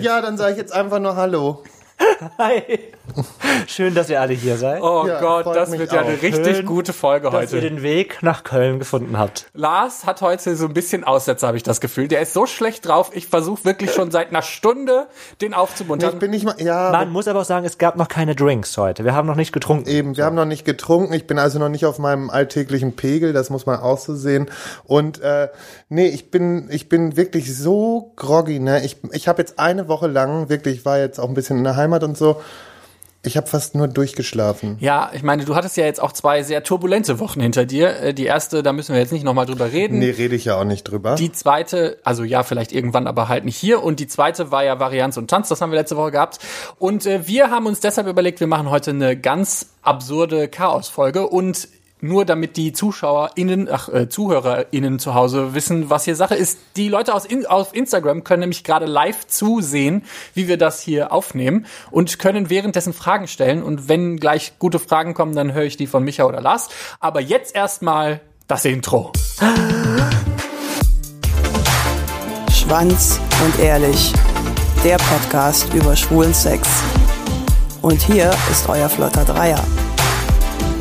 Ja, dann sage ich jetzt einfach nur Hallo. Hi. Schön, dass ihr alle hier seid. Oh Ja, Gott, das wird ja auch. eine richtig Schön, gute Folge dass ihr heute. den Weg nach Köln gefunden habt. Lars hat heute so ein bisschen Aussätze, habe ich das Gefühl. Der ist so schlecht drauf. Ich versuche wirklich schon seit einer Stunde, den Nee, aufzumuntern. ich bin nicht mal. Ja, Man muss aber auch sagen, es gab noch keine Drinks heute. Wir haben noch nicht getrunken. Eben, wir haben noch nicht getrunken. Ich bin also noch nicht auf meinem alltäglichen Pegel, das muss man auch so sehen. Und äh, nee, ich bin, ich bin wirklich so groggy, ne? Ich, ich habe jetzt eine Woche lang, wirklich, ich war jetzt auch ein bisschen in der Heimat und so. Ich habe fast nur durchgeschlafen. ja, ich meine, du hattest ja jetzt auch zwei sehr turbulente Wochen hinter dir. Äh, Die erste, da müssen wir jetzt nicht nochmal drüber reden. Nee, rede ich ja auch nicht drüber. Die zweite, also ja, vielleicht irgendwann, aber halt nicht hier. Und die zweite war ja Varianz und Tanz, das haben wir letzte Woche gehabt. Und äh, wir haben uns deshalb überlegt, wir machen heute eine ganz absurde Chaos-Folge und nur damit die ZuschauerInnen, ach, äh, ZuhörerInnen zu Hause wissen, was hier Sache ist. Die Leute aus in, auf Instagram können nämlich gerade live zusehen, wie wir das hier aufnehmen und können währenddessen Fragen stellen. Und wenn gleich gute Fragen kommen, dann höre ich die von Micha oder Lars. Aber jetzt erstmal das Intro. Schwanz und ehrlich. Der Podcast über schwulen Sex. Und hier ist euer flotter Dreier.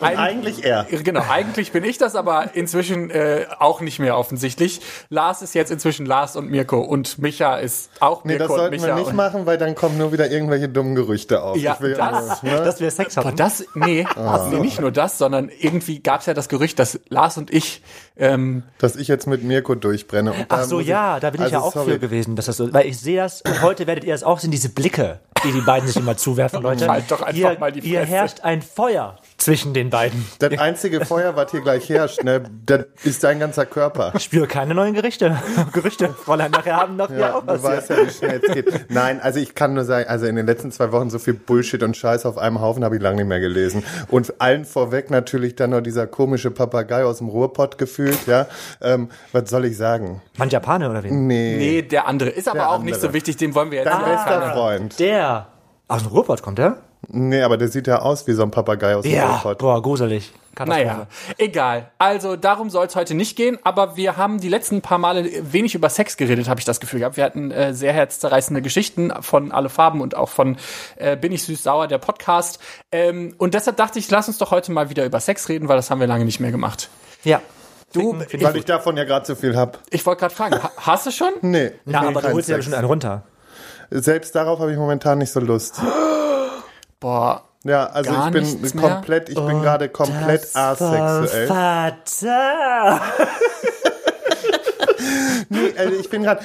Und eigentlich er. Genau, eigentlich bin ich das, aber inzwischen äh, auch nicht mehr offensichtlich. Lars ist jetzt inzwischen Lars und Mirko und Micha ist auch Nee, Mirko das und sollten Micha. wir nicht machen, weil dann kommen nur wieder irgendwelche dummen Gerüchte auf. Ja, Ich will das- nur, ne? Dass wir Sex Aber hatten. das, nee, Ah. nee, nicht nur das, sondern irgendwie gab es ja das Gerücht, dass Lars und ich, ähm, dass ich jetzt mit Mirko durchbrenne. Und Ach so, ja, da bin ich also ja auch sorry. für gewesen, dass das so, weil ich sehe das und heute werdet ihr das auch sehen, diese Blicke, die die beiden sich immer zuwerfen, Leute. Halt doch einfach hier, mal die Hier Fresse. herrscht ein Feuer zwischen den beiden. Das einzige Feuer, was hier gleich herrscht, ne, das ist dein ganzer Körper. Ich spüre keine neuen Gerichte, Gerüchte. Fräulein, nachher haben noch hier Ja, auch du was. weißt ja, wie schnell es geht. Nein, also ich kann nur sagen, also in den letzten zwei Wochen so viel Bullshit und Scheiß auf einem Haufen habe ich lange nicht mehr gelesen. Und allen vorweg natürlich dann noch dieser komische Papagei aus dem Ruhrpott gefühlt, ja. Ähm, was soll ich sagen? Mann Japaner oder wen? Nee. nee, der andere ist aber Der auch nicht andere. so wichtig, den wollen wir jetzt Dein nicht bester Freund. Der. Aus dem Ruhrpott kommt der? Nee, aber der sieht ja aus wie so ein Papagei aus dem Ja. Boah, gruselig. Naja, egal. Also darum soll es heute nicht gehen, aber wir haben die letzten paar Male wenig über Sex geredet, habe ich das Gefühl gehabt. Wir hatten äh, sehr herzzerreißende Geschichten von Alle Farben und auch von äh, Bin ich süß sauer, der Podcast. Ähm, und deshalb dachte ich, lass uns doch heute mal wieder über Sex reden, weil das haben wir lange nicht mehr gemacht. Ja. Du, ich, Weil ich davon ja gerade so viel hab. ich wollte gerade fragen, ha- hast du schon? Nee. Ja, will aber du holst ja bestimmt einen runter. Selbst darauf habe ich momentan nicht so Lust. Boah, Ja, also Gar ich bin komplett, ich bin gerade komplett asexuell. Vater. Nee, also ich bin gerade.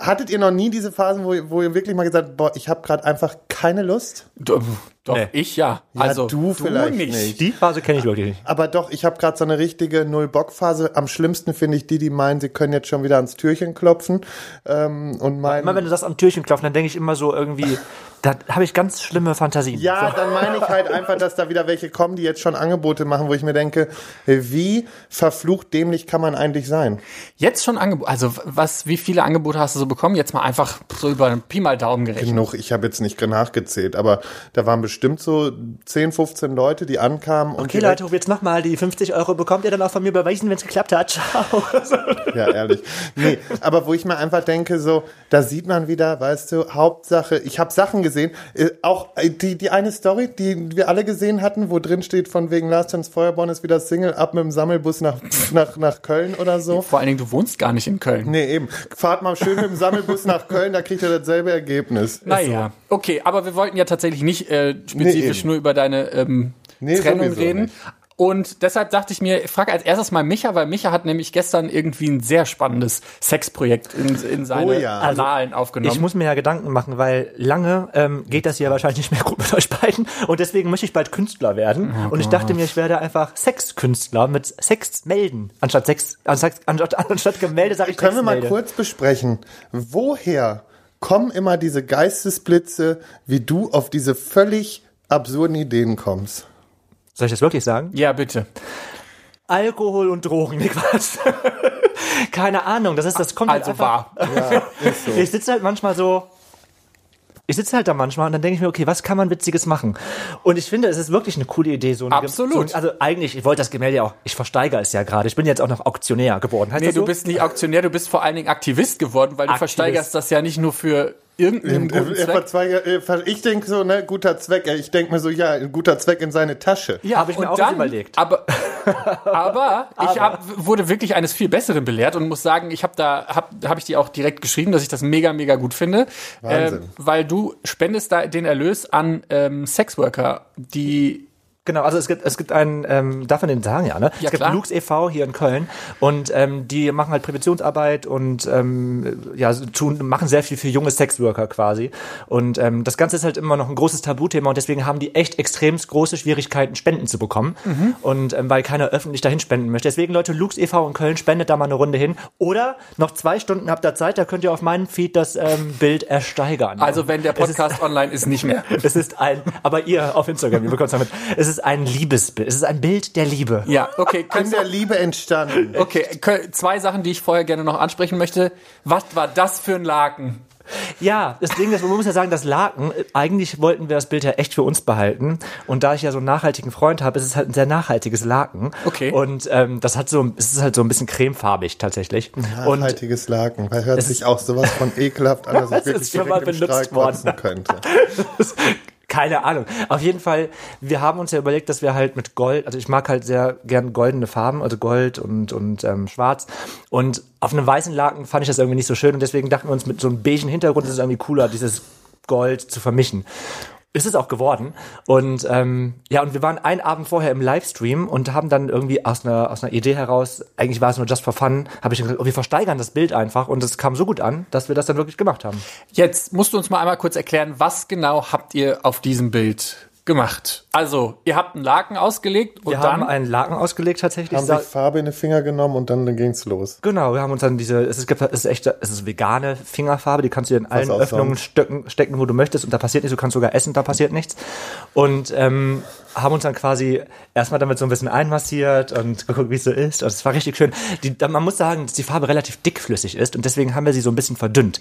Hattet ihr noch nie diese Phasen, wo, ihr- wo ihr wirklich mal gesagt habt, boah, ich habe gerade einfach keine Lust? doch, doch Nee. ich ja. Also du vielleicht nicht. Die Phase kenne ich wirklich nicht. Aber doch, ich habe gerade so eine richtige Null-Bock-Phase. Am schlimmsten finde ich die, die meinen, sie können jetzt schon wieder ans Türchen klopfen. Ähm, und meinen. Immer wenn du das am Türchen klopfen, dann denke ich immer so irgendwie, da habe ich ganz schlimme Fantasien. Ja, dann meine ich halt einfach, dass da wieder welche kommen, die jetzt schon Angebote machen, wo ich mir denke, wie verflucht dämlich kann man eigentlich sein? Jetzt schon Angebote. Also was, wie viele Angebote hast du so bekommen? Jetzt mal einfach so über einen Pi mal Daumen gerechnet. Genug, ich habe jetzt nicht nachgezählt, aber da waren bestimmt so 10, 15 Leute, die ankamen und Okay, Leute, jetzt nochmal die 50 Euro bekommt ihr dann auch von mir überweisen, wenn es geklappt hat. Ciao. Ja, ehrlich. Nee, aber wo ich mir einfach denke, so, da sieht man wieder, weißt du, Hauptsache, ich habe Sachen gesehen, äh, auch äh, die, die eine Story, die wir alle gesehen hatten, wo drin steht, von wegen Last Chance Feuerborn ist wieder Single, ab mit dem Sammelbus nach, nach, nach Köln oder so. Vor allen Dingen, du wohnst gar nicht in Köln. Nee, eben. Fahrt mal schön mit dem Sammelbus nach Köln, da kriegt ihr dasselbe Ergebnis. Naja, okay, aber wir wollten ja tatsächlich nicht äh, spezifisch eben. nur über deine ähm, Nee, Trennung sowieso reden. nicht. Und deshalb dachte ich mir, ich frage als erstes mal Micha, weil Micha hat nämlich gestern irgendwie ein sehr spannendes Sexprojekt in, in seine Oh ja. Annalen aufgenommen. Ich muss mir ja Gedanken machen, weil lange ähm, geht das ja wahrscheinlich nicht mehr gut mit euch beiden und deswegen möchte ich bald Künstler werden und ich dachte mir, ich werde einfach Sexkünstler mit Sex melden, anstatt Sex, anstatt, anstatt, anstatt Gemälde sage ich Können wir mal kurz besprechen, woher kommen immer diese Geistesblitze, wie du auf diese völlig absurden Ideen kommst. Soll ich das wirklich sagen? Ja, bitte. Alkohol und Drogen, nee, Quatsch. Keine Ahnung, das ist, das kommt halt Also einfach. wahr. Ja, so. Ich sitze halt manchmal so. Ich sitze halt da manchmal und dann denke ich mir, okay, was kann man Witziges machen? Und ich finde, es ist wirklich eine coole Idee. So eine, Absolut. So, also eigentlich, ich wollte das Gemälde ja auch, ich versteigere es ja gerade. Ich bin jetzt auch noch Auktionär geworden. Heißt Nee, das so? du bist nicht Auktionär, du bist vor allen Dingen Aktivist geworden, weil du Aktivist. versteigerst das ja nicht nur für irgendeinen guten Er Zweck. Ich denke so, ne, guter Zweck. Ich denke mir so, ja, ein guter Zweck in seine Tasche. Ja, Hab ich mir auch dann, überlegt. Aber, aber, ich hab, wurde wirklich eines viel Besseren belehrt und muss sagen, ich habe da, hab, hab ich dir auch direkt geschrieben, dass ich das mega, mega gut finde. Wahnsinn. Ähm, weil du spendest da den Erlös an ähm, Sexworker, die Genau, also es gibt, es gibt einen, ähm, darf man den sagen, ja, ne? Ja, es gibt klar. Lux e.V. hier in Köln und ähm, die machen halt Präventionsarbeit und ähm, ja, tun, machen sehr viel für junge Sexworker quasi. Und ähm, das Ganze ist halt immer noch ein großes Tabuthema und deswegen haben die echt extremst große Schwierigkeiten, Spenden zu bekommen. Mhm. Und ähm, weil keiner öffentlich dahin spenden möchte. Deswegen, Leute, Lux e.V. in Köln, spendet da mal eine Runde hin. Oder noch zwei Stunden habt ihr Zeit, da könnt ihr auf meinem Feed das ähm, Bild ersteigern. Also wenn der Es ist- Podcast online ist, nicht mehr. es ist ein, aber ihr auf Instagram, ihr bekommt es damit. Es ist ein Liebesbild. Es ist ein Bild der Liebe. Ja, okay. In der Liebe entstanden. okay, zwei Sachen, die ich vorher gerne noch ansprechen möchte. Was war das für ein Laken? Ja, das Ding ist, man muss ja sagen, das Laken, eigentlich wollten wir das Bild ja echt für uns behalten. Und da ich ja so einen nachhaltigen Freund habe, ist es halt ein sehr nachhaltiges Laken. Okay. Und ähm, das hat so, es ist halt so ein bisschen cremefarbig tatsächlich. Und Nachhaltiges Laken. Weil hört sich ist- auch sowas von ekelhaft an, dass Es ich wirklich ist schon mal benutzt worden. könnte. Keine Ahnung. Auf jeden Fall, wir haben uns ja überlegt, dass wir halt mit Gold, also ich mag halt sehr gern goldene Farben, also Gold und, und ähm, Schwarz. Und auf einem weißen Laken fand ich das irgendwie nicht so schön und deswegen dachten wir uns, mit so einem beigen Hintergrund ist es irgendwie cooler, dieses Gold zu vermischen. Ist es auch geworden. Und ähm, ja, und wir waren einen Abend vorher im Livestream und haben dann irgendwie aus einer, aus einer Idee heraus, eigentlich war es nur just for fun, habe ich gesagt, oh, wir versteigern das Bild einfach und es kam so gut an, dass wir das dann wirklich gemacht haben. Jetzt musst du uns mal einmal kurz erklären, was genau habt ihr auf diesem Bild gemacht? Also, ihr habt einen Laken ausgelegt und Wir dann haben einen Laken ausgelegt tatsächlich. Haben sich Farbe in die Finger genommen und dann, dann ging's los. Genau, wir haben uns dann diese, es ist, es ist echt, es ist vegane Fingerfarbe, die kannst du in allen Öffnungen stecken, stecken, wo du möchtest und da passiert nichts, du kannst sogar essen, da passiert nichts. Und ähm, haben uns dann quasi erstmal damit so ein bisschen einmassiert und geguckt, wie es so ist. Und es war richtig schön. Die, man muss sagen, dass die Farbe relativ dickflüssig ist und deswegen haben wir sie so ein bisschen verdünnt.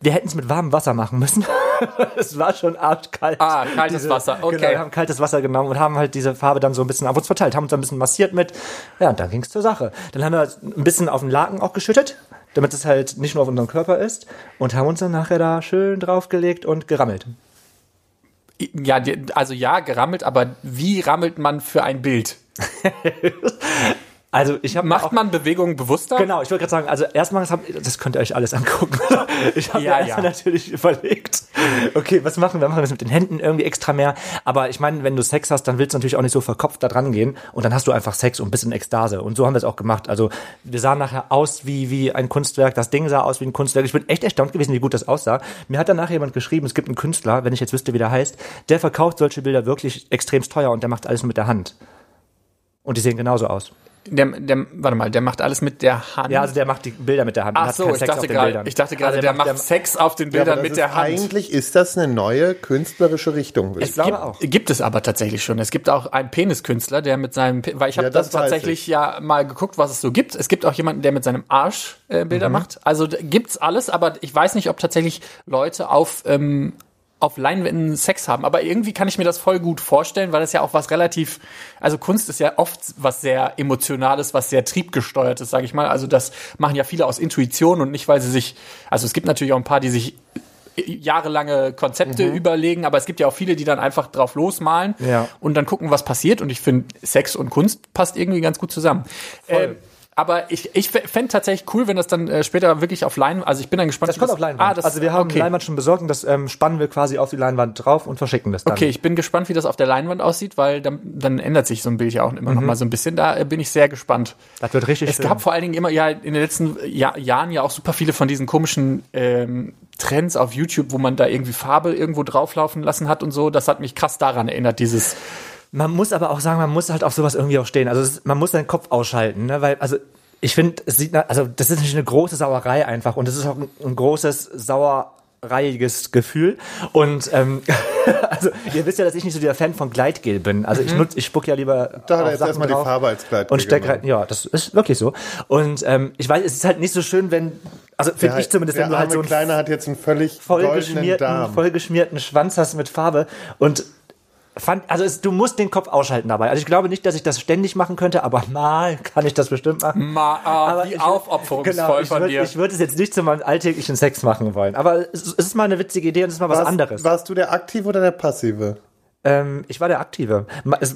Wir hätten es mit warmem Wasser machen müssen. es war schon arschkalt. Ah, kaltes Wasser, okay. Genau, wir haben kaltes Wasser genommen und haben halt diese Farbe dann so ein bisschen auf uns verteilt, haben uns ein bisschen massiert mit. Ja, und dann ging es zur Sache. Dann haben wir ein bisschen auf den Laken auch geschüttet, damit es halt nicht nur auf unserem Körper ist und haben uns dann nachher da schön draufgelegt und gerammelt. Ja, also ja, gerammelt, aber wie rammelt man für ein Bild? Also ich habe Macht man Bewegungen bewusster? Genau, ich wollte gerade sagen, also erstmal, das, hab, das könnt ihr euch alles angucken. Ich habe Ja, ja. natürlich überlegt, okay, was machen wir? Machen wir das mit den Händen irgendwie extra mehr? Aber ich meine, wenn du Sex hast, dann willst du natürlich auch nicht so verkopft da dran gehen und dann hast du einfach Sex und bist in Ekstase. Und so haben wir es auch gemacht. Also wir sahen nachher aus wie, wie ein Kunstwerk, das Ding sah aus wie ein Kunstwerk. Ich bin echt erstaunt gewesen, wie gut das aussah. Mir hat danach jemand geschrieben, es gibt einen Künstler, wenn ich jetzt wüsste, wie der heißt, der verkauft solche Bilder wirklich extremst teuer und der macht alles nur mit der Hand. Und die sehen genauso aus. Der, der, warte mal, der macht alles mit der Hand. Ja, also der macht die Bilder mit der Hand. Ach hat so, ich Sex dachte auf den gerade, Bildern. ich dachte gerade, Also der, macht der- Sex auf den Ja, Bildern das mit ist der Hand. Eigentlich ist das eine neue künstlerische Richtung. würde Ich ich glaube gibt, auch. Gibt es aber tatsächlich schon. Es gibt auch einen Peniskünstler, der mit seinem, weil ich habe Ja, das, das tatsächlich ich. ja mal geguckt, was es so gibt. Es gibt auch jemanden, der mit seinem Arsch äh, Mhm. Bilder macht. Also gibt's alles, aber ich weiß nicht, ob tatsächlich Leute auf ähm, auf Leinwänden Sex haben. Aber irgendwie kann ich mir das voll gut vorstellen, weil das ja auch was relativ, also Kunst ist ja oft was sehr emotionales, was sehr triebgesteuertes, sage ich mal. Also das machen ja viele aus Intuition und nicht, weil sie sich, also es gibt natürlich auch ein paar, die sich jahrelange Konzepte überlegen, aber es gibt ja auch viele, die dann einfach drauf losmalen Ja. und dann gucken, was passiert. Und ich finde, Sex und Kunst passt irgendwie ganz gut zusammen. Ähm, aber ich, ich fände tatsächlich cool, wenn das dann äh, später wirklich auf Leinwand, also ich bin dann gespannt. Das kommt auf Leinwand. Ah, das, also wir haben okay. Leinwand schon besorgt und das ähm, spannen wir quasi auf die Leinwand drauf und verschicken das dann. Okay, ich bin gespannt, wie das auf der Leinwand aussieht, weil dann, dann ändert sich so ein Bild ja auch immer noch mal so ein bisschen. Da äh, bin ich sehr gespannt. Das wird richtig Es schön. gab vor allen Dingen immer ja in den letzten Jahr, Jahren ja auch super viele von diesen komischen ähm, Trends auf YouTube, wo man da irgendwie Farbe irgendwo drauflaufen lassen hat und so. Das hat mich krass daran erinnert, dieses Man muss aber auch sagen, man muss halt auf sowas irgendwie auch stehen. Also ist, man muss seinen Kopf ausschalten, ne? weil also ich finde, es sieht, also das ist natürlich eine große Sauerei einfach und es ist auch ein, ein großes sauerreiiges Gefühl und ähm, also ihr wisst ja, dass ich nicht so der Fan von Gleitgel bin. Also ich nutze, ich spuck ja lieber Da hat jetzt erstmal die Farbe als Gleitgel und steck rein. Ja, das ist wirklich so. Und ähm, ich weiß, es ist halt nicht so schön, wenn also finde ich zumindest, wenn du halt so einen Kleiner hat jetzt einen völlig vollgeschmierten, vollgeschmierten Schwanz hast mit Farbe und fand, also es, du musst den Kopf ausschalten dabei. Also ich glaube nicht, dass ich das ständig machen könnte, aber mal kann ich das bestimmt machen. Ma, ah, Aber wie ich- aufopferungsvoll Genau, ich von würde dir. ich würd es jetzt nicht zu meinem alltäglichen Sex machen wollen. Aber es, es ist mal eine witzige Idee und es ist mal was warst, anderes. Warst du der Aktive oder der Passive? Ähm, ich war der Aktive.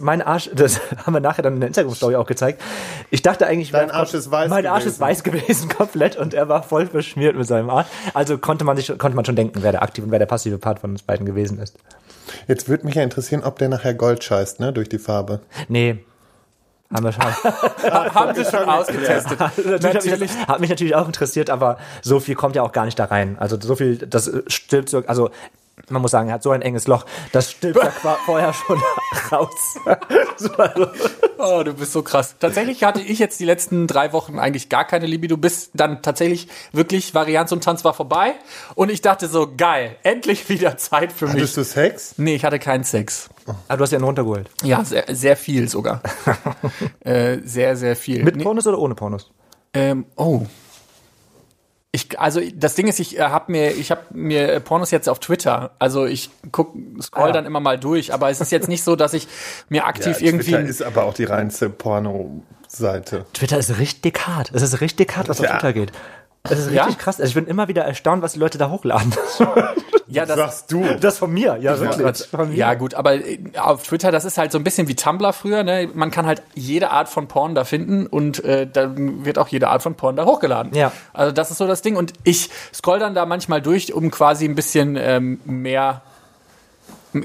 Mein Arsch, das haben wir nachher dann in der Instagram-Story auch gezeigt. Ich dachte eigentlich, Dein wär- Arsch ist weiß Mein Arsch ist gewesen. weiß gewesen, komplett, und er war voll beschmiert mit seinem Arsch. Also konnte man sich, konnte man schon denken, wer der aktive und wer der passive Part von uns beiden gewesen ist. Jetzt würde mich ja interessieren, ob der nachher Gold scheißt, ne, durch die Farbe. Nee. Haben wir schon. Haben sie schon ausgetestet. natürlich. Hat mich, das- hat mich natürlich auch interessiert, aber so viel kommt ja auch gar nicht da rein. Also so viel, das so, also man muss sagen, er hat so ein enges Loch, das ja qua- vorher schon raus. Oh, du bist so krass. Tatsächlich hatte ich jetzt die letzten drei Wochen eigentlich gar keine Libido, bis dann tatsächlich wirklich Varianz und Tanz war vorbei. Und ich dachte so, geil, endlich wieder Zeit für mich. Hattest du Sex? Nee, ich hatte keinen Sex. ah, du hast ja einen runtergeholt. Ja, sehr, sehr viel sogar. äh, sehr, sehr viel. Mit Nee, Pornos oder ohne Pornos? ähm, oh. Ich, also das Ding ist, ich äh, habe mir, ich habe mir äh, Pornos jetzt auf Twitter. Also ich guck, scroll Ah, ja. dann immer mal durch, aber es ist jetzt nicht so, dass ich mir aktiv irgendwie. Twitter ist aber auch die reinste Porno-Seite. Twitter ist richtig hart. Es ist richtig hart, was auf Ja. Twitter geht. Es ist Ja? richtig krass. Also ich bin immer wieder erstaunt, was die Leute da hochladen. ja, das, Sagst du. Das von mir, ja, wirklich. Von mir. Ja, gut, aber äh, auf Twitter, das ist halt so ein bisschen wie Tumblr früher, ne? Man kann halt jede Art von Porn da finden und äh, dann wird auch jede Art von Porn da hochgeladen. Ja. Also das ist so das Ding. Und ich scroll dann da manchmal durch, um quasi ein bisschen ähm, mehr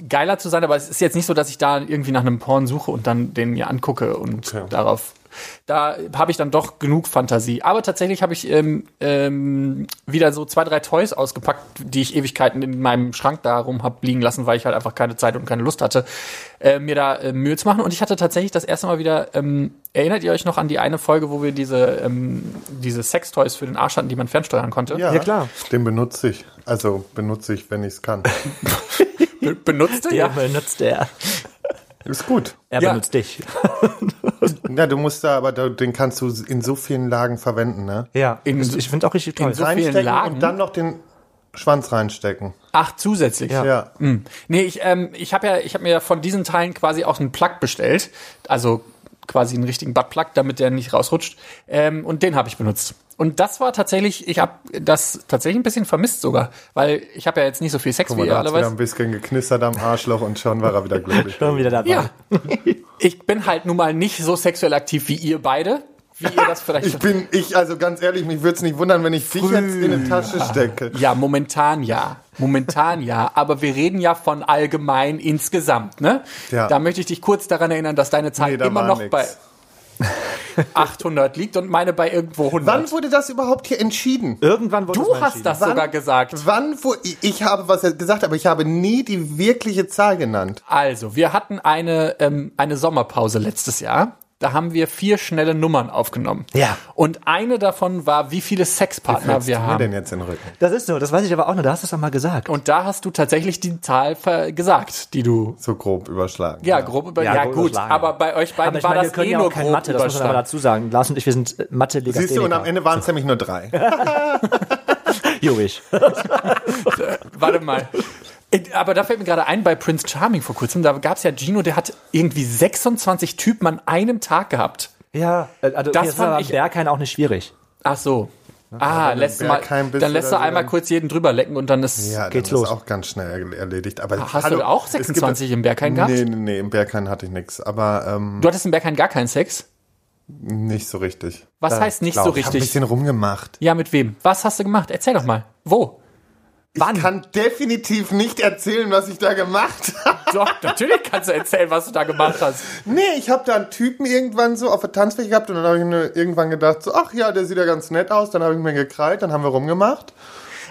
geiler zu sein, aber es ist jetzt nicht so, dass ich da irgendwie nach einem Porn suche und dann den mir angucke und Okay. darauf. Da habe ich dann doch genug Fantasie. Aber tatsächlich habe ich ähm, ähm, wieder so zwei, drei Toys ausgepackt, die ich Ewigkeiten in meinem Schrank da rum hab liegen lassen, weil ich halt einfach keine Zeit und keine Lust hatte, äh, mir da äh, Mühe zu machen. Und ich hatte tatsächlich das erste Mal wieder, ähm, erinnert ihr euch noch an die eine Folge, wo wir diese, ähm, diese Sextoys für den Arsch hatten, die man fernsteuern konnte? Ja, klar. Den benutze ich. Also benutze ich, wenn ich es kann. Be benutzt ihr? Ja, benutzt er. Ist gut. Er Ja. benutzt dich. Ja, du musst da, aber den kannst du in so vielen Lagen verwenden, ne? Ja, In- ich, finde auch richtig toll. in so vielen Reinstecken Lagen? und dann noch den Schwanz reinstecken. Ach, zusätzlich. Ja. Nee, ich, ähm, ich habe ja, ich habe mir ja von diesen Teilen quasi auch einen Plug bestellt. Also quasi einen richtigen Buttplug, damit der nicht rausrutscht. Ähm, und den habe ich benutzt. Und das war tatsächlich, ich habe das tatsächlich ein bisschen vermisst sogar, weil ich habe ja jetzt nicht so viel Sex, Guck wie mal, ihr da alle wieder ein bisschen geknistert am Arschloch und schon war er wieder glücklich. Schon wieder dabei. Ja. ich bin halt nun mal nicht so sexuell aktiv wie ihr beide, wie ihr das vielleicht Ich bin, ich, also ganz ehrlich, mich würde es nicht wundern, wenn ich dich jetzt in eine Tasche stecke. Ja, momentan ja. Momentan ja. Aber wir reden ja von allgemein insgesamt, ne? Ja. Da möchte ich dich kurz daran erinnern, dass deine Zahl Nee, da immer noch nix. bei 800 liegt und meine bei irgendwo 100. Wann wurde das überhaupt hier entschieden? Irgendwann wurde du hast das Wann- sogar gesagt. Wann, wo, ich, ich habe was gesagt, aber ich habe nie die wirkliche Zahl genannt. Also, wir hatten eine, ähm, eine Sommerpause letztes Jahr. Da haben wir vier schnelle Nummern aufgenommen. Ja. Und eine davon war, wie viele Sexpartner Fällst wir du mir haben. denn jetzt in den Rücken? Das ist so, das weiß ich aber auch noch, da hast du es doch mal gesagt. Und da hast du tatsächlich die Zahl gesagt, die du So grob überschlagen. Ja, grob über. Ja, Ja, grob gut, überschlagen. aber bei euch beiden aber war meine, wir das eh ja nur kein grob Mathe, das muss man aber überschlagen. dazu sagen. Lars und ich, wir sind mathe Siehst du, und am Ende waren es nämlich nur drei. Jogisch. Warte mal. Äh, Aber da fällt mir gerade ein, bei Prince Charming vor kurzem, da gab es ja Gino, der hat irgendwie 26 Typen an einem Tag gehabt. Ja, äh, also Das okay, das fand war ich- am Berghain auch nicht schwierig. Ach so. Ah, wenn lässt mal, Bergheim dann lässt du einmal dann- kurz jeden drüber lecken und dann ist. Ja, Geht's los. ist auch ganz schnell erledigt. Aber Hast hallo, du auch es gibt- 26 im Berghain gehabt? Nee, nee, nee, im Berghain hatte ich nichts. Aber ähm, Du hattest im Berghain gar keinen Sex? nicht so richtig. Was heißt nicht so Glaub, Ich habe ein richtig? bisschen rumgemacht. Ja, mit wem? Was hast du gemacht? Erzähl doch mal. Wo? Ich kann definitiv nicht erzählen, was ich da gemacht habe. Doch, natürlich kannst du erzählen, was du da gemacht hast. Nee, ich habe da einen Typen irgendwann so auf der Tanzfläche gehabt und dann habe ich mir irgendwann gedacht, so, ach ja, der sieht ja ganz nett aus. Dann habe ich mir gekrallt, dann haben wir rumgemacht.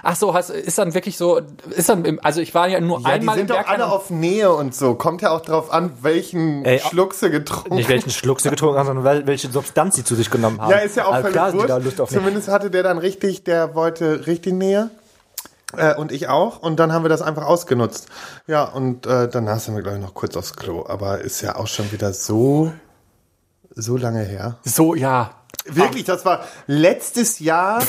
Ach so, hast, ist dann wirklich so, ist dann, im, also ich war ja nur Ja, die einmal im sind doch Berghain. alle auf Nähe und so. Kommt ja auch drauf an, welchen Ey, Schluck sie getrunken Nicht welchen Schluck sie getrunken haben, sondern wel- welche Substanz sie zu sich genommen haben. Ja, ist ja auch also völlig klar, die. Lust auf mich. Zumindest hatte der dann richtig, der wollte richtig Nähe. Äh, und ich auch. Und dann haben wir das einfach ausgenutzt. Ja, und äh, danach sind wir, glaube ich, noch kurz aufs Klo. Aber ist ja auch schon wieder so, so lange her. So, ja. Wirklich, das war letztes Jahr.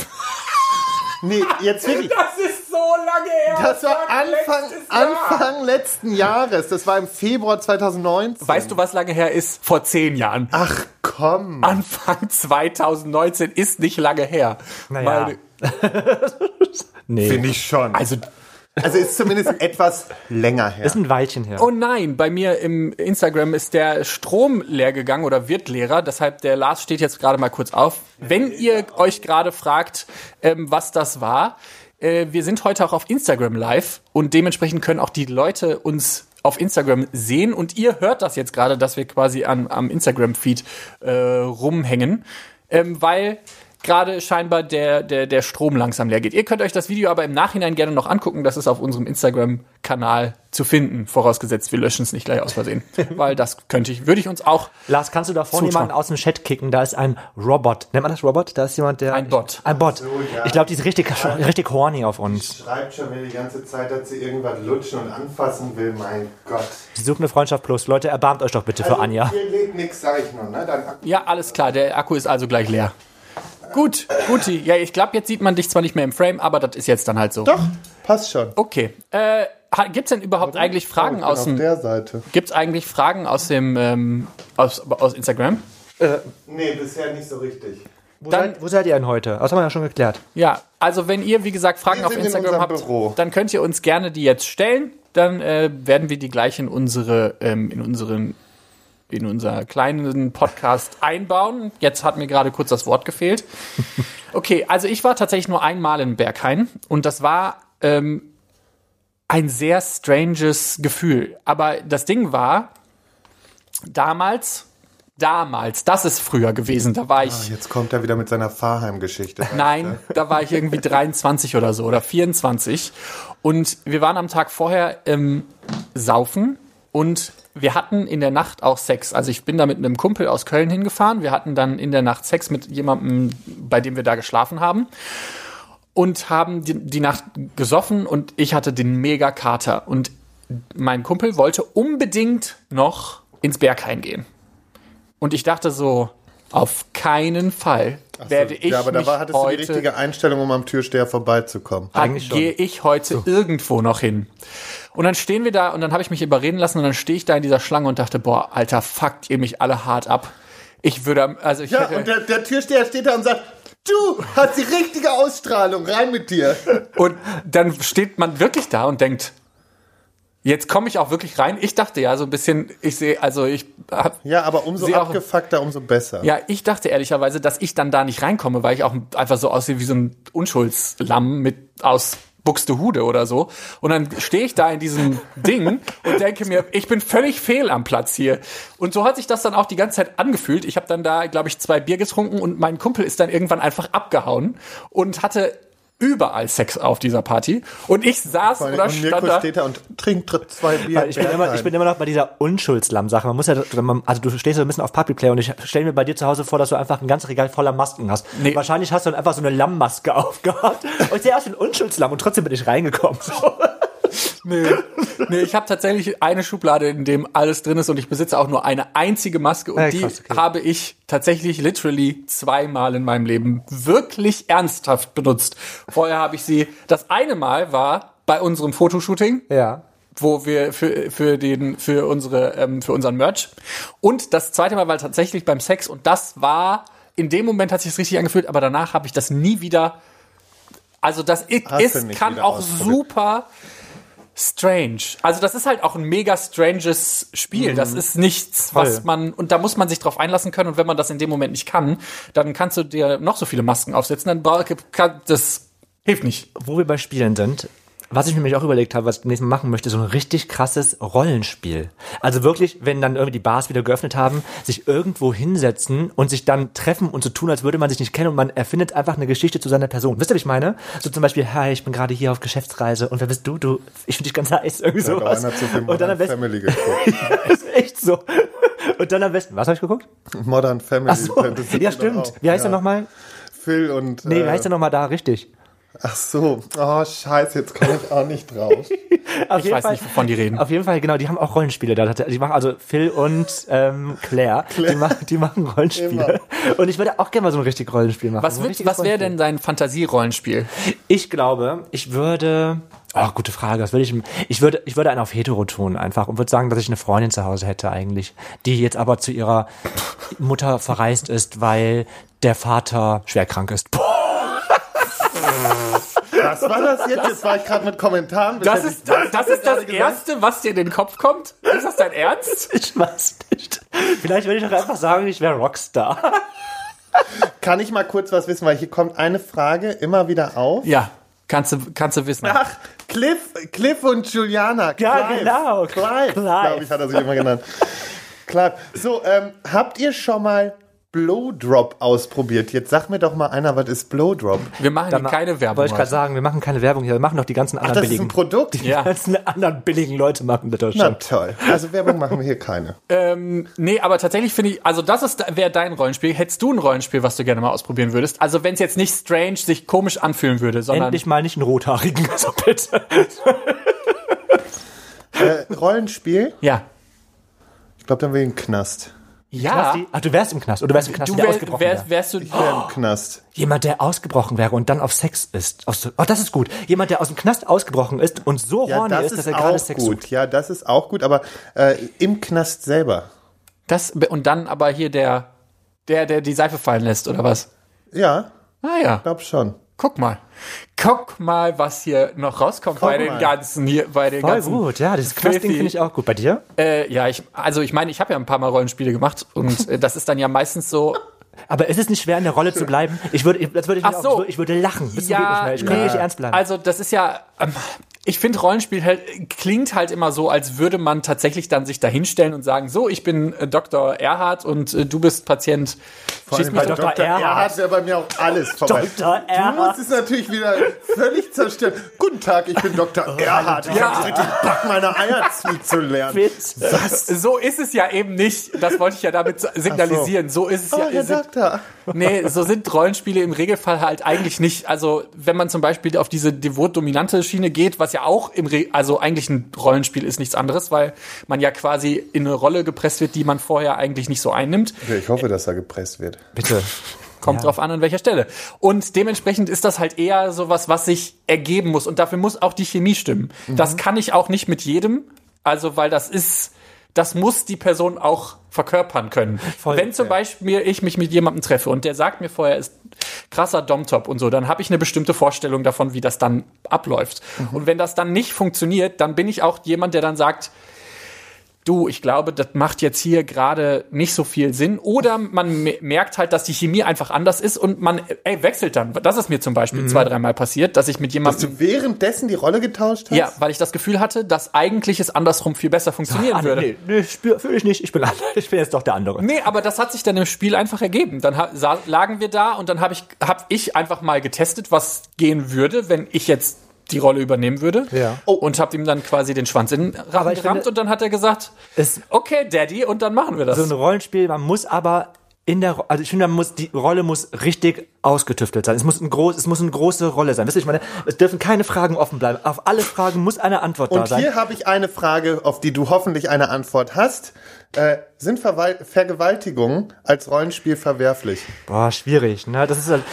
nee, jetzt wirklich. Das ist so lange her. Das war Anfang, Anfang letzten Jahres. Das war im Februar 2019. Weißt du, was lange her ist? Vor zehn Jahren. Ach komm. Anfang 2019 ist nicht lange her. Naja. Nee. Finde ich schon. also, Also ist zumindest etwas länger her. Ist ein Weilchen her. oh nein, bei mir im Instagram ist der Strom leer gegangen oder wird leerer. Deshalb, der Lars steht jetzt gerade mal kurz auf. Wenn ihr euch gerade fragt, ähm, was das war, äh, wir sind heute auch auf Instagram live und dementsprechend können auch die Leute uns auf Instagram sehen und ihr hört das jetzt gerade, dass wir quasi an, am Instagram-Feed äh, rumhängen, ähm, weil gerade scheinbar der, der, der Strom langsam leer geht. Ihr könnt euch das Video aber im Nachhinein gerne noch angucken. Das ist auf unserem Instagram-Kanal zu finden, vorausgesetzt wir löschen es nicht gleich aus Versehen. weil das könnte ich, würde ich uns auch Lars, kannst du da vorne jemanden aus dem Chat kicken? Da ist ein Robot. Nennt man das Robot? Da ist jemand, der. Ein Bot. Ein Bot. ja. Ich glaube, die ist richtig, richtig horny auf uns. schreibt schon wieder die ganze Zeit, dass sie irgendwas lutschen und anfassen will. Mein Gott. Sie sucht eine Freundschaft plus. Leute, erbarmt euch doch bitte für Anja. Hier lädt nix, sag ich nur. Ne? Dann Ja, alles klar, der Akku ist also gleich leer. Gut, Guti. Ja, ich glaube, jetzt sieht man dich zwar nicht mehr im Frame, aber das ist jetzt dann halt so. Doch, passt schon. Okay. Äh, gibt's denn überhaupt eigentlich Fragen aus auf dem der Seite. Gibt's eigentlich Fragen aus dem ähm, aus, aus Instagram? Nee, bisher nicht so richtig. Wo, Dann- seid, wo seid ihr denn heute? Das haben wir ja schon geklärt. Ja, also wenn ihr wie gesagt Fragen Wir auf in Instagram habt, Büro. dann könnt ihr uns gerne die jetzt stellen. Dann äh, werden wir die gleich in unsere ähm, in unseren in unser kleinen Podcast einbauen. Jetzt hat mir gerade kurz das Wort gefehlt. Okay, also ich war tatsächlich nur einmal in Berghain und das war ähm, ein sehr stranges Gefühl. Aber das Ding war, damals, damals, das ist früher gewesen, da war ich Ah, Jetzt kommt er wieder mit seiner Fahrheim-Geschichte. Nein, da war ich irgendwie 23 oder so oder 24. Und wir waren am Tag vorher ähm, saufen und wir hatten in der Nacht auch Sex. Also ich bin da mit einem Kumpel aus Köln hingefahren. Wir hatten dann in der Nacht Sex mit jemandem, bei dem wir da geschlafen haben. Und haben die, die Nacht gesoffen und ich hatte den Mega-Kater. Und mein Kumpel wollte unbedingt noch ins Berghain gehen. Und ich dachte so, auf keinen Fall werde ich ja, aber da war, hattest du die heute richtige Einstellung, um am Türsteher vorbeizukommen. Eigentlich schon. gehe ich heute irgendwo noch hin. Und dann stehen wir da und dann habe ich mich überreden lassen und dann stehe ich da in dieser Schlange und dachte, boah, Alter, fuckt ihr mich alle hart ab. Ich würde, also ich Ja, hätte, und der, der Türsteher steht da und sagt, du hast die richtige Ausstrahlung, rein mit dir. Und dann steht man wirklich da und denkt, jetzt komme ich auch wirklich rein. Ich dachte ja so ein bisschen, ich sehe, also ich hab, Ja, aber umso Sie auch- abgefuckter, umso besser. ja, ich dachte ehrlicherweise, dass ich dann da nicht reinkomme, weil ich auch einfach so aussehe wie so ein Unschuldslamm mit aus Buxtehude oder so. Und dann stehe ich da in diesem Ding und denke mir, ich bin völlig fehl am Platz hier. Und so hat sich das dann auch die ganze Zeit angefühlt. Ich habe dann da, glaube ich, zwei Bier getrunken und mein Kumpel ist dann irgendwann einfach abgehauen und hatte überall Sex auf dieser Party. Und ich saß allem- oder und stand Mirko da. steht da und trinkt zwei Bier. Ich, bin immer, ich bin immer noch bei dieser Unschuldslamm-Sache. Man muss ja, also du stehst so ein bisschen auf Puppy Play und ich stelle mir bei dir zu Hause vor, dass du einfach ein ganz Regal voller Masken hast. Nee. Wahrscheinlich hast du dann einfach so eine Lammmaske aufgehabt. Und ich sehe aus wie ein Unschuldslamm und trotzdem bin ich reingekommen. Nee, nee ich habe tatsächlich eine Schublade, in dem alles drin ist und ich besitze auch nur eine einzige Maske und Ja, die krass, okay. habe ich tatsächlich literally zweimal in meinem Leben wirklich ernsthaft benutzt. Vorher habe ich sie, das eine Mal war bei unserem Fotoshooting, ja. wo wir für, für den, für unsere, ähm, für unseren Merch. Und das zweite Mal war tatsächlich beim Sex und das war, in dem Moment hat sich das richtig angefühlt, aber danach habe ich das nie wieder, also das ist, Hast kann auch super strange. Also das ist halt auch ein mega stranges Spiel. Das ist nichts, was Voll. man, und da muss man sich drauf einlassen können. Und wenn man das in dem Moment nicht kann, dann kannst du dir noch so viele Masken aufsetzen, dann kann, das hilft nicht. Wo wir bei Spielen sind, Was ich mir nämlich auch überlegt habe, was ich nächstes Mal machen möchte, so ein richtig krasses Rollenspiel. Also wirklich, wenn dann irgendwie die Bars wieder geöffnet haben, sich irgendwo hinsetzen und sich dann treffen und so tun, als würde man sich nicht kennen und man erfindet einfach eine Geschichte zu seiner Person. Wisst ihr, was ich meine? So zum Beispiel, hi, ich bin gerade hier auf Geschäftsreise und wer bist du? Du, ich finde dich ganz heiß, irgendwie Ja, sowas. Hat zu viel und dann am besten, Family geguckt. ist echt so. Und dann am besten, was habe ich geguckt? Modern Family. Ach so, ja stimmt. Wie heißt ja. er nochmal? Phil und. Nee, wie äh, heißt er nochmal da richtig? Ach so. Oh, scheiße, jetzt komme ich auch nicht drauf. Auf Ich weiß nicht, wovon die reden. Auf jeden Fall, genau, die haben auch Rollenspiele da. Die machen also Phil und ähm, Claire, Die, machen, die machen Rollenspiele. Und ich würde auch gerne mal so ein richtig Rollenspiel machen. Was, So wird, was wäre denn dein Fantasierollenspiel? Ich glaube, ich würde. Oh, gute Frage. Was würde ich? Ich würde, ich würde einen auf hetero tun einfach und würde sagen, dass ich eine Freundin zu Hause hätte eigentlich, die jetzt aber zu ihrer Mutter verreist ist, weil der Vater schwer krank ist. Boah. Was war das jetzt? Jetzt war ich gerade mit Kommentaren Das ist das, Was das, ist das gesagt? Erste, was dir in den Kopf kommt? Ist das dein Ernst? Ich weiß nicht. Vielleicht würde ich doch einfach sagen, ich wäre Rockstar. Kann ich mal kurz was wissen, weil hier kommt eine Frage immer wieder auf. Ja, kannst du, kannst du wissen. Ach, Cliff, Cliff und Juliana. Ja, Clive. genau. Clive, Clive. glaube ich, hat er sich immer genannt. Clive. So, ähm, habt ihr schon mal Blowdrop ausprobiert? Jetzt sag mir doch mal einer, was ist Blowdrop? Wir machen hier Dann keine Werbung. Wollte ich gerade sagen, wir machen keine Werbung hier, wir machen doch die ganzen Ach, anderen das ist ein billigen. Produkt? Die Ja. ganzen anderen billigen Leute machen das doch Na toll. Also Werbung machen wir hier keine. Ähm, nee, aber tatsächlich finde ich, also das ist wäre dein Rollenspiel. Hättest du ein Rollenspiel, was du gerne mal ausprobieren würdest? Also wenn es jetzt nicht strange sich komisch anfühlen würde, sondern Endlich mal nicht einen rothaarigen, also bitte. Äh, Rollenspiel? ja. Ich glaube, dann will ich einen Knast. Ja. Knasti? Ach, du wärst im Knast. Oder du wärst im Knast, Du der wär, ausgebrochen wär, wärst du Ich wäre im Knast. Jemand, der ausgebrochen wäre und dann auf Sex ist. Aus, oh, das ist gut. Jemand, der aus dem Knast ausgebrochen ist und so Ja, horny das ist, dass ist er gerade auch Sex gut. sucht. Ja, das ist auch gut, aber äh, im Knast selber. das und dann aber hier der der der die Seife fallen lässt oder was? Ja, Ah ja. glaub schon. Guck mal. Guck mal, was hier noch rauskommt bei den mal. ganzen hier bei den Voll ganzen gut, ja. Das filthy- finde ich auch gut. Bei dir? Äh, ja, ich also ich meine, ich habe ja ein paar mal Rollenspiele gemacht und äh, das ist dann ja meistens so Aber ist es nicht schwer, in der Rolle zu bleiben? Ich würde, das würde ich, Ach mir auch- so. ich, würde, ich würde lachen. Bis mehr. Ich kann nee, nicht ernst bleiben. Also das ist ja, ähm, ich finde Rollenspiel halt, klingt halt immer so, als würde man tatsächlich dann sich da hinstellen und sagen, so, ich bin äh, Dr. Erhard und äh, du bist Patient. Schieß mich bei doch. Dr. Dr. Erhard. Erhard wäre bei mir auch alles vorbei. Dr. Du Erhard. musst es natürlich wieder völlig zerstören. Guten Tag, ich bin Oh, Dr. Erhard. Ich Ja. habe richtig Bock, meine Eier zuzulernen. Witz. Was? So ist es ja eben nicht. Das wollte ich ja damit signalisieren. So ist es Oh, ja. Herr sind, Doktor. nee, so sind Rollenspiele im Regelfall halt eigentlich nicht. Also wenn man zum Beispiel auf diese devot-dominante Schiene geht, was ja auch im Re also eigentlich ein Rollenspiel ist nichts anderes, weil man ja quasi in eine Rolle gepresst wird, die man vorher eigentlich nicht so einnimmt. Ja, ich hoffe, dass er gepresst wird. Bitte. Kommt drauf an, an welcher Stelle. Und dementsprechend ist das halt eher sowas, was sich ergeben muss. Und dafür muss auch die Chemie stimmen. Das kann ich auch nicht mit jedem. Also, weil das ist, das muss die Person auch verkörpern können. Voll, Wenn zum ja. Beispiel ich mich mit jemandem treffe und der sagt mir vorher, ist krasser Domtop und so, dann habe ich eine bestimmte Vorstellung davon, wie das dann abläuft. Und wenn das dann nicht funktioniert, dann bin ich auch jemand, der dann sagt, du, ich glaube, das macht jetzt hier gerade nicht so viel Sinn. Oder man me- merkt halt, dass die Chemie einfach anders ist und man ey, wechselt dann. Das ist mir zum Beispiel zwei, dreimal passiert, dass ich mit Dass jemandem. du währenddessen die Rolle getauscht hast? Ja, weil ich das Gefühl hatte, dass eigentlich es andersrum viel besser funktionieren nee, würde. nee, nee, spür, fühle ich nicht. Ich bin, anders. ich bin jetzt doch der andere. Nee, aber das hat sich dann im Spiel einfach ergeben. Dann lagen wir da und dann habe ich, hab ich einfach mal getestet, was gehen würde, wenn ich jetzt die Rolle übernehmen würde. Ja. Oh. Und habe ihm dann quasi den Schwanz in den Rachen gerammt finde- und dann hat er gesagt, Es- okay, Daddy, und dann machen wir das. So ein Rollenspiel, man muss aber in der, also ich finde, man muss, die Rolle muss richtig ausgetüftelt sein. Es muss ein groß, es muss eine große Rolle sein. Wisst ihr, ich meine, es dürfen keine Fragen offen bleiben. Auf alle Fragen muss eine Antwort da Und sein. hier habe ich eine Frage, auf die du hoffentlich eine Antwort hast. Äh, sind Verwal Vergewaltigungen als Rollenspiel verwerflich? Boah, schwierig, ne? Das ist halt,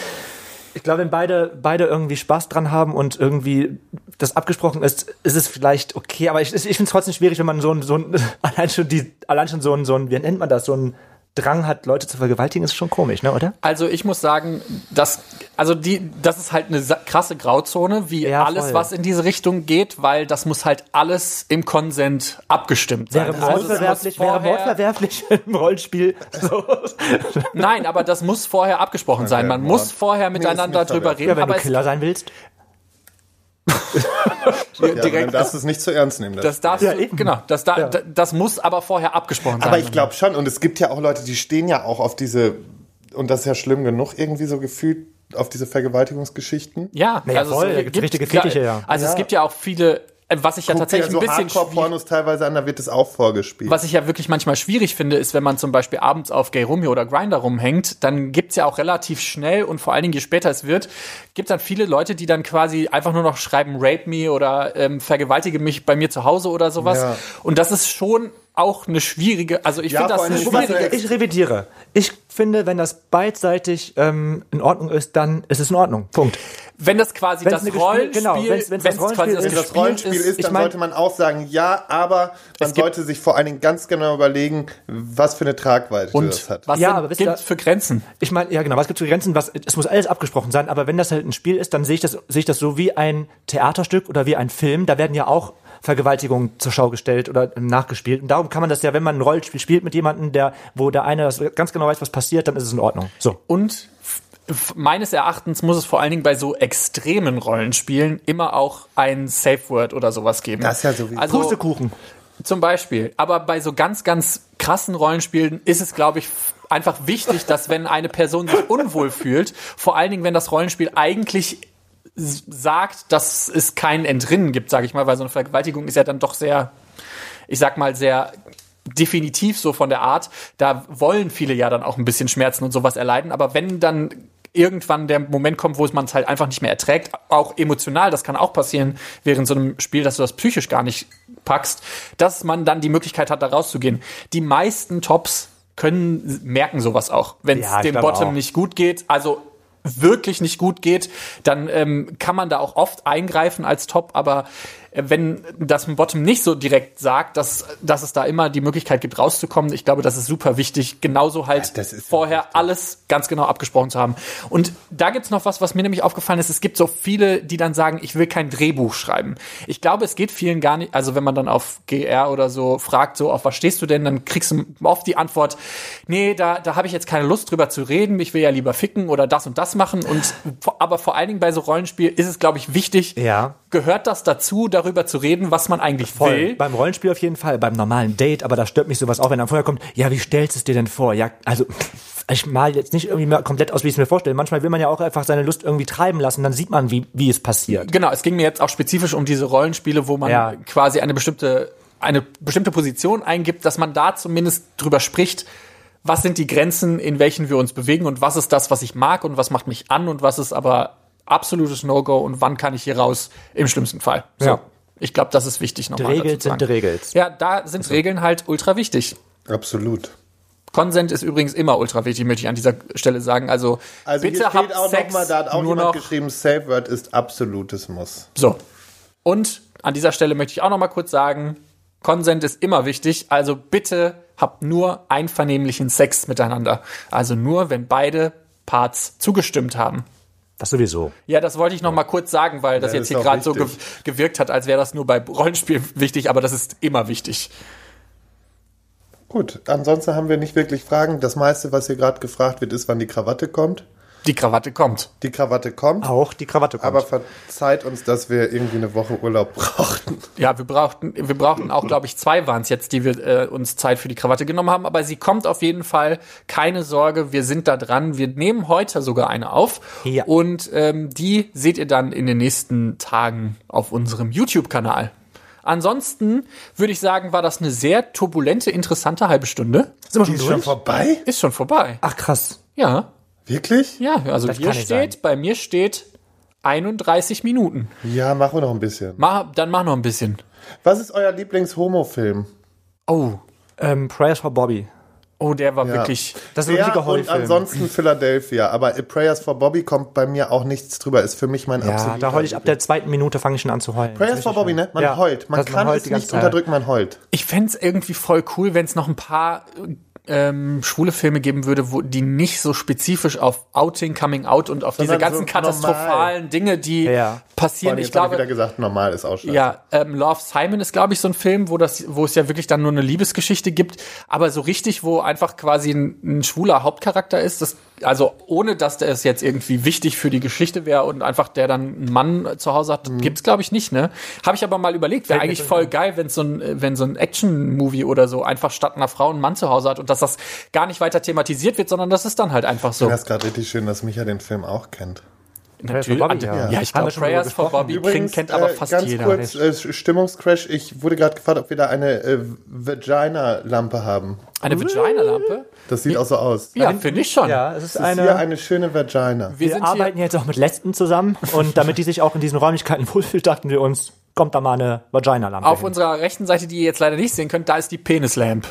ich glaube, wenn beide, beide irgendwie Spaß dran haben und irgendwie das abgesprochen ist, ist es vielleicht okay, aber ich, ich finde es trotzdem schwierig, wenn man so ein, so ein, allein schon die, allein schon so ein, so ein, wie nennt man das, so ein Drang hat, Leute zu vergewaltigen, ist schon komisch, ne, oder? Also ich muss sagen, dass also die das ist halt eine krasse Grauzone, wie Ja, alles voll. was in diese Richtung geht, weil das muss halt alles im Konsent abgestimmt sein. Wäre Also es muss verwerflich, wäre Mord vorher- verwerflich im Rollenspiel. So. Nein, aber das muss vorher abgesprochen sein. Man muss vorher miteinander drüber reden. Ja, wenn aber du es, Killer sein willst. Ja, aber dann direkt. darfst du es nicht zu ernst nehmen. Das darfst Ja, du, eben. genau, das, da, Ja. da- das muss aber vorher abgesprochen sein. Aber ich glaube schon, und es gibt ja auch Leute, die stehen ja auch auf diese, und das ist ja schlimm genug, irgendwie so gefühlt auf diese Vergewaltigungsgeschichten. Ja, Naja, also voll, es da gibt's richtige Fettiche, ja. Also es Ja. gibt ja auch viele, was ich ja Guck tatsächlich so ein bisschen schwierig, Hardcore-Pornos teilweise an, da wird es auch vorgespielt. was ich ja wirklich manchmal schwierig finde, ist, wenn man zum Beispiel abends auf Gay Romeo oder Grinder rumhängt, dann gibt's ja auch relativ schnell und vor allen Dingen je später es wird, gibt dann viele Leute, die dann quasi einfach nur noch schreiben, rape me oder ähm, vergewaltige mich bei mir zu Hause oder sowas. Ja. Und das ist schon auch eine schwierige, also ich Ja, finde das eine schwierige. Ich revidiere. Ich finde, wenn das beidseitig ähm, in Ordnung ist, dann ist es in Ordnung. Punkt. Wenn das quasi Wenn's das gespiel- Rollenspiel, genau, wenn's- wenn's das Rollenspiel quasi das ist, Wenn das Gespiel Rollenspiel ist, ich dann mein- sollte man auch sagen, ja, aber man sollte sich vor allen Dingen ganz genau überlegen, was für eine Tragweite und das hat. was Ja, gibt für Grenzen? Ich meine, ja genau, was gibt es für Grenzen? Was, es muss alles abgesprochen sein, aber wenn das halt ein Spiel ist, dann sehe ich das, sehe ich das so wie ein Theaterstück oder wie ein Film. Da werden ja auch Vergewaltigungen zur Schau gestellt oder nachgespielt. Und darum kann man das ja, wenn man ein Rollenspiel spielt mit jemandem, der, wo der eine das ganz genau weiß, was passiert, dann ist es in Ordnung. So. Und meines Erachtens muss es vor allen Dingen bei so extremen Rollenspielen immer auch ein Safe Word oder sowas geben. Das ist ja sowieso- Also Pustekuchen. zum Beispiel. Aber bei so ganz, ganz krassen Rollenspielen ist es, glaube ich, einfach wichtig, dass wenn eine Person sich unwohl fühlt, vor allen Dingen, wenn das Rollenspiel eigentlich sagt, dass es kein Entrinnen gibt, sage ich mal, weil so eine Vergewaltigung ist ja dann doch sehr, ich sag mal, sehr definitiv so von der Art. Da wollen viele ja dann auch ein bisschen Schmerzen und sowas erleiden. Aber wenn dann irgendwann der Moment kommt, wo man es halt einfach nicht mehr erträgt, auch emotional, das kann auch passieren während so einem Spiel, dass du das psychisch gar nicht packst, dass man dann die Möglichkeit hat, da rauszugehen. Die meisten Tops können merken sowas auch, wenn es Ja, dem Bottom auch. nicht gut geht. Also wirklich nicht gut geht, dann ähm, kann man da auch oft eingreifen als Top, aber wenn das ein Bottom nicht so direkt sagt, dass, dass es da immer die Möglichkeit gibt, rauszukommen, ich glaube, das ist super wichtig, genauso halt Ja, vorher alles ganz genau abgesprochen zu haben. Und da gibt's noch was, was mir nämlich aufgefallen ist, es gibt so viele, die dann sagen, ich will kein Drehbuch schreiben. Ich glaube, es geht vielen gar nicht, also wenn man dann auf GR oder so fragt, so, auf was stehst du denn, dann kriegst du oft die Antwort, nee, da, da habe ich jetzt keine Lust drüber zu reden, ich will ja lieber ficken oder das und das machen. Und aber vor allen Dingen bei so Rollenspiel ist es, glaube ich, wichtig, Ja. gehört das dazu, darüber zu reden, was man eigentlich will. Beim Rollenspiel auf jeden Fall, beim normalen Date, aber da stört mich sowas auch, wenn dann vorher kommt, ja, wie stellst du es dir denn vor? Ja, also ich mal jetzt nicht irgendwie mal komplett aus, wie ich es mir vorstelle. Manchmal will man ja auch einfach seine Lust irgendwie treiben lassen, dann sieht man, wie, wie es passiert. Genau, es ging mir jetzt auch spezifisch um diese Rollenspiele, wo man Ja. quasi eine bestimmte, eine bestimmte Position eingibt, dass man da zumindest drüber spricht, was sind die Grenzen, in welchen wir uns bewegen und was ist das, was ich mag und was macht mich an und was ist aber absolutes No-Go und wann kann ich hier raus im schlimmsten Fall. So. Ja. Ich glaube, das ist wichtig Die nochmal. Regeln sind Regeln. Ja, da sind Regeln halt ultra wichtig. Absolut. Consent ist übrigens immer ultra wichtig, möchte ich an dieser Stelle sagen. Also, Also bitte hier steht habt auch Sex nochmal, da hat auch nur jemand noch geschrieben, Safe Word ist absolutes Muss. So. Und an dieser Stelle möchte ich auch noch mal kurz sagen, Consent ist immer wichtig. Also bitte habt nur einvernehmlichen Sex miteinander. Also nur, wenn beide Parts zugestimmt haben. Das sowieso. Ja, das wollte ich noch mal kurz sagen, weil das Ja, jetzt hier gerade so gewirkt hat, als wäre das nur bei Rollenspiel wichtig, aber das ist immer wichtig. Gut, ansonsten haben wir nicht wirklich Fragen. Das meiste, was hier gerade gefragt wird, ist, wann die Krawatte kommt. Die Krawatte kommt. Die Krawatte kommt, Auch die Krawatte kommt. aber verzeiht uns, dass wir irgendwie eine Woche Urlaub brauchten. Ja, wir brauchten, wir brauchten auch, glaube ich, zwei waren es jetzt, die wir äh, uns Zeit für die Krawatte genommen haben. Aber sie kommt auf jeden Fall. Keine Sorge, wir sind da dran. Wir nehmen heute sogar eine auf. Ja. Und ähm, die seht ihr dann in den nächsten Tagen auf unserem YouTube-Kanal. Ansonsten würde ich sagen, war das eine sehr turbulente, interessante halbe Stunde. sind wir Die schon ist schon durch? vorbei? Ist schon vorbei. Ach krass. Ja, Wirklich? ja. Also Das hier kann steht, sein. bei mir steht 31 Minuten. Ja, machen wir noch ein bisschen. Mach, dann mach noch ein bisschen. Was ist euer Lieblings-Homo-Film? Oh, Ähm, Prayers for Bobby. oh, der war Ja. wirklich. Das ist ein Ja, richtiger und ansonsten Philadelphia. Aber A Prayers for Bobby kommt bei mir auch nichts drüber. Ist für mich mein ja, absoluter da heule ich ab der zweiten Minute fange ich schon an zu heulen. Prayers for Bobby, ne? Man Ja, heult. Man das- man kann heult es nicht unterdrücken, man heult. Ich fänd's irgendwie voll cool, wenn es noch ein paar ähm, schwule Filme geben würde, wo die nicht so spezifisch auf Outing, Coming Out und auf diese Sondern ganzen so katastrophalen Dinge, die Ja. passieren. Ich hab ich wieder glaube, gesagt, normal ist auch scheiße. ja, ähm, Love Simon ist, glaube ich, so ein Film, wo das, wo es ja wirklich dann nur eine Liebesgeschichte gibt, aber so richtig, wo einfach quasi ein, ein schwuler Hauptcharakter ist, das also ohne dass der es jetzt irgendwie wichtig für die Geschichte wäre und einfach der dann einen Mann zu Hause hat, gibt's glaube ich nicht, ne? Habe ich aber mal überlegt, wäre eigentlich voll geil, wenn so ein wenn so ein Action-Movie oder so einfach statt einer Frau einen Mann zu Hause hat und dass das gar nicht weiter thematisiert wird, sondern das ist dann halt einfach so. Das ist gerade richtig schön, dass Micha den Film auch kennt. Natürlich. Bobby, ja. ja. ich glaube, Prayers for. Bobby Übrigens, kennt aber äh, fast ganz jeder. kurz, äh, Stimmungscrash. Ich wurde gerade gefragt, ob wir da eine äh, Vagina-Lampe haben. Eine Vagina-Lampe? Das sieht auch so aus. Ja, finde ich schon. Ja, es ist Das ist hier eine. eine schöne Vagina. Wir, Wir arbeiten jetzt auch mit Lesben zusammen und damit die sich auch in diesen Räumlichkeiten wohlfühlt, dachten wir uns, kommt da mal eine Vagina-Lampe. auf hin. unserer rechten Seite, die ihr jetzt leider nicht sehen könnt, da ist die Penis-Lamp.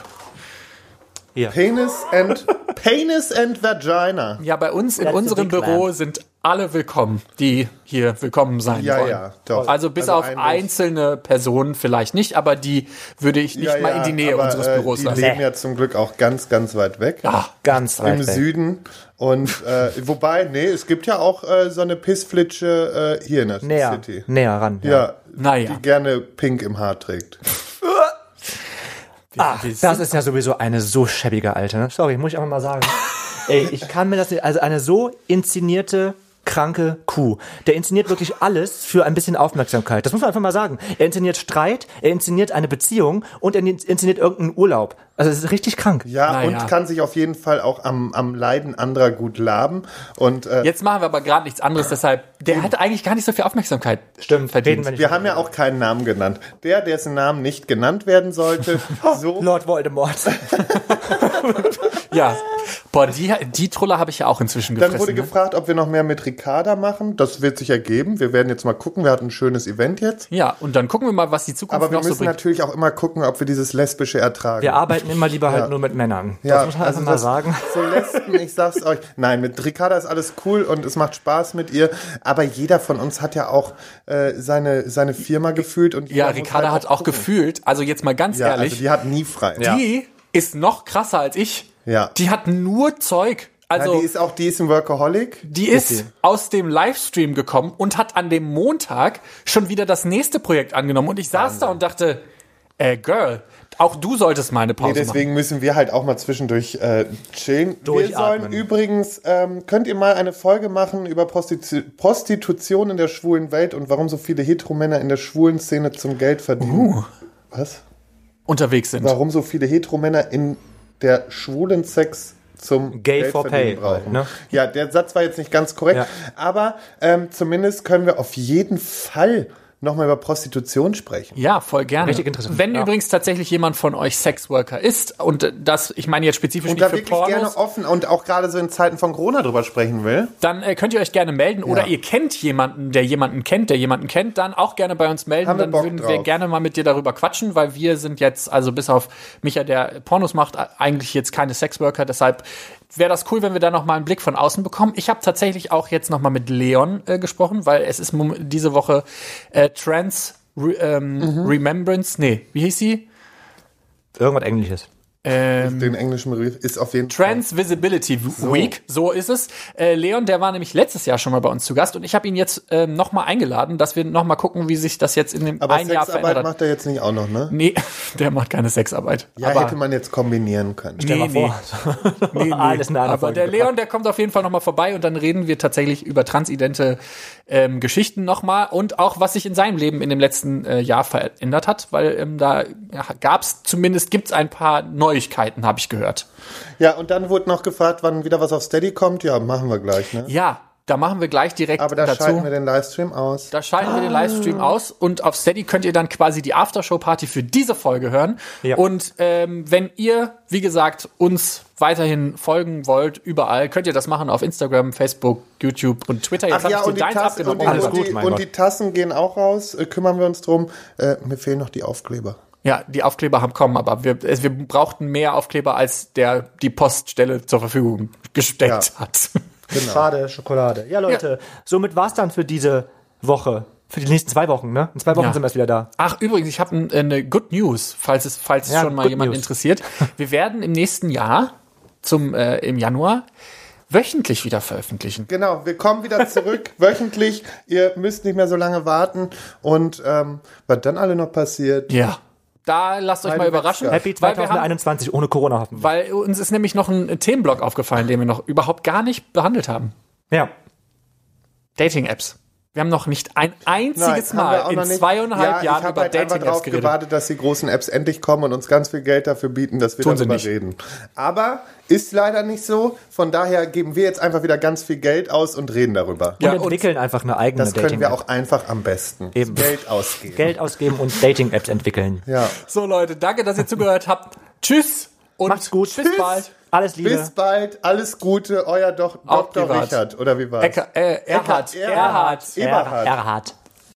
Penis and Penis and Vagina. Ja, bei uns in That's unserem Büro sind alle willkommen, die hier willkommen sein Ja, wollen. ja, doch. Also bis Also auf eigentlich- einzelne Personen vielleicht nicht, aber die würde ich nicht Ja, mal ja, in die Nähe aber, unseres äh, Büros Die lassen. leben ja zum Glück auch ganz, ganz weit weg. Ah, Ganz weit Im weg. Süden. Und äh, wobei, nee, es gibt ja auch äh, so eine Pissflitsche äh, hier in der Näher, City. näher ran. Ja, Naja. die gerne pink im Haar trägt. Ah, das ist ja sowieso eine so schäbige Alte. Ne? Sorry, muss ich einfach mal sagen. Ey, ich kann mir das nicht, also eine so inszenierte kranke Kuh. Der inszeniert wirklich alles für ein bisschen Aufmerksamkeit. Das muss man einfach mal sagen. Er inszeniert Streit, er inszeniert eine Beziehung und er inszeniert irgendeinen Urlaub. Also es ist richtig krank. Ja, Naja. und kann sich auf jeden Fall auch am, am Leiden anderer gut laben. Und äh, Jetzt machen wir aber gerade nichts anderes, deshalb, der hat eigentlich gar nicht so viel Aufmerksamkeit Stimmt, verdient. reden wir nicht. wir haben ja auch keinen Namen genannt. Der, dessen Namen nicht genannt werden sollte, so Lord Voldemort. Ja. Boah, die, die Trolle habe ich ja auch inzwischen Dann gefressen. wurde ne? gefragt, ob wir noch mehr mit Ricarda machen. Das wird sich ergeben. Wir werden jetzt mal gucken. Wir hatten ein schönes Event jetzt. Ja, und dann gucken wir mal, was die Zukunft Aber wir noch so müssen bringt. natürlich auch immer gucken, ob wir dieses Lesbische ertragen. Wir arbeiten immer lieber halt Ja. nur mit Männern. Ja, das muss man also einfach mal sagen. So Lesben, ich sag's euch. Nein, mit Ricarda ist alles cool und es macht Spaß mit ihr. Aber jeder von uns hat ja auch äh, seine, seine Firma gefühlt. Und Ja, Ricarda halt hat auch gucken. gefühlt, also jetzt mal ganz Ja, ehrlich, also die hat nie frei. die ist noch krasser als ich. Ja. Die hat nur Zeug. Also ja, die ist auch, die ist ein Workaholic. Die ist aus dem Livestream gekommen und hat an dem Montag schon wieder das nächste Projekt angenommen. Und ich saß da und dachte, äh, Girl, auch du solltest mal eine Pause Nee, deswegen müssen wir halt auch mal zwischendurch äh, chillen. Wir sollen übrigens, ähm, könnt ihr mal eine Folge machen über Prostitu Prostitution in der schwulen Welt und warum so viele Heteromänner in der schwulen Szene zum Geld verdienen. Was? machen. Unterwegs sind. Warum so viele Heteromänner in der schwulen Sex zum Gay Geld for pay, brauchen. ne? Ja, der Satz war jetzt nicht ganz korrekt, Ja. aber ähm, zumindest können wir auf jeden Fall nochmal über Prostitution sprechen. Ja, voll gerne. Richtig interessant. Wenn Ja. übrigens tatsächlich jemand von euch Sexworker ist und das, ich meine jetzt spezifisch Und nicht da für wirklich Pornos, gerne offen und auch gerade so in Zeiten von Corona drüber sprechen will. dann äh, könnt ihr euch gerne melden oder Ja. ihr kennt jemanden, der jemanden kennt, der jemanden kennt, dann auch gerne bei uns melden. Haben wir dann Bock würden wir drauf. gerne mal mit dir darüber quatschen, weil wir sind jetzt, also bis auf Micha, der Pornos macht, eigentlich jetzt keine Sexworker. Deshalb wäre das cool, wenn wir da noch mal einen Blick von außen bekommen. Ich habe tatsächlich auch jetzt noch mal mit Leon äh, gesprochen, weil es ist diese Woche äh, Trans Re ähm, Mhm. Remembrance, nee, wie hieß sie? Irgendwas Englisches. Ähm, Den englischen Begriff ist auf jeden Fall. Trans Visibility Week, so ist es. Äh, Leon, der war nämlich letztes Jahr schon mal bei uns zu Gast und ich habe ihn jetzt ähm, noch mal eingeladen, dass wir noch mal gucken, wie sich das jetzt in dem Aber ein Jahr Sexarbeit verändert hat. macht er jetzt nicht auch noch, ne? Nee, der macht keine Sexarbeit. Ja, aber, hätte man jetzt kombinieren können. nee, mal nee. vor. nee, nee. Alles in einer Aber Folge der. Leon, der kommt auf jeden Fall noch mal vorbei und dann reden wir tatsächlich über transidente ähm, Geschichten noch mal und auch, was sich in seinem Leben in dem letzten äh, Jahr verändert hat, weil ähm, da ja, gab's zumindest, gibt's ein paar Neuigkeiten, habe ich gehört. Ja, und dann wurde noch gefragt, wann wieder was auf Steady kommt. Ja, machen wir gleich, ne? Ja, da machen wir gleich direkt Aber da dazu. schalten wir den Livestream aus. Da schalten wir den Livestream aus und auf Steady könnt ihr dann quasi die Aftershow-Party für diese Folge hören. Ja. Und ähm, wenn ihr, wie gesagt, uns weiterhin folgen wollt, überall, könnt ihr das machen auf Instagram, Facebook, YouTube und Twitter. Jetzt Ach habe ja, und die, deins Tassen, und, die, Alles und, gut, die, mein und Gott. die Tassen gehen auch raus. Äh, kümmern wir uns drum. Äh, mir fehlen noch die Aufkleber. Ja, die Aufkleber haben kommen, aber wir, wir brauchten mehr Aufkleber, als der die Poststelle zur Verfügung gesteckt Ja. hat. Genau. Schade, Schokolade. Ja, Leute, somit war's dann für diese Woche. Für die nächsten zwei Wochen, ne? In zwei Wochen Ja. sind wir erst wieder da. Ach, übrigens, ich habe eine Good News, falls es, falls es Ja, schon mal News. interessiert. Wir werden im nächsten Jahr, zum äh, im Januar, wöchentlich wieder veröffentlichen. Genau, wir kommen wieder zurück wöchentlich. Ihr müsst nicht mehr so lange warten. Und ähm, was dann alle noch passiert, Ja. Da lasst euch mal überraschen. Happy weil wir haben 2021 ohne Corona hoffen wir. Weil uns ist nämlich noch ein Themenblock aufgefallen, den wir noch überhaupt gar nicht behandelt haben. Ja. Dating-Apps. Wir haben noch nicht ein einziges Nein, Mal in zweieinhalb ja, Jahren über halt einfach Dating-Apps drauf geredet. gewartet, dass die großen Apps endlich kommen und uns ganz viel Geld dafür bieten, dass wir Tun sie darüber nicht. reden. Aber ist leider nicht so. Von daher geben wir jetzt einfach wieder ganz viel Geld aus und reden darüber. Und Ja, und entwickeln einfach eine eigene Das können wir Dating-App. auch einfach am besten. Eben. Geld ausgeben. Geld ausgeben und Dating-Apps entwickeln. Ja. So Leute, danke, dass ihr zugehört habt. Tschüss und Macht's gut. bis Tschüss. bald. Alles Liebe. Bis bald, alles Gute, euer Doch Auch Dr. Richard, oder wie war's? Ecker, äh, Erhard. Erhard. Erhard. Eberhard. Erhard.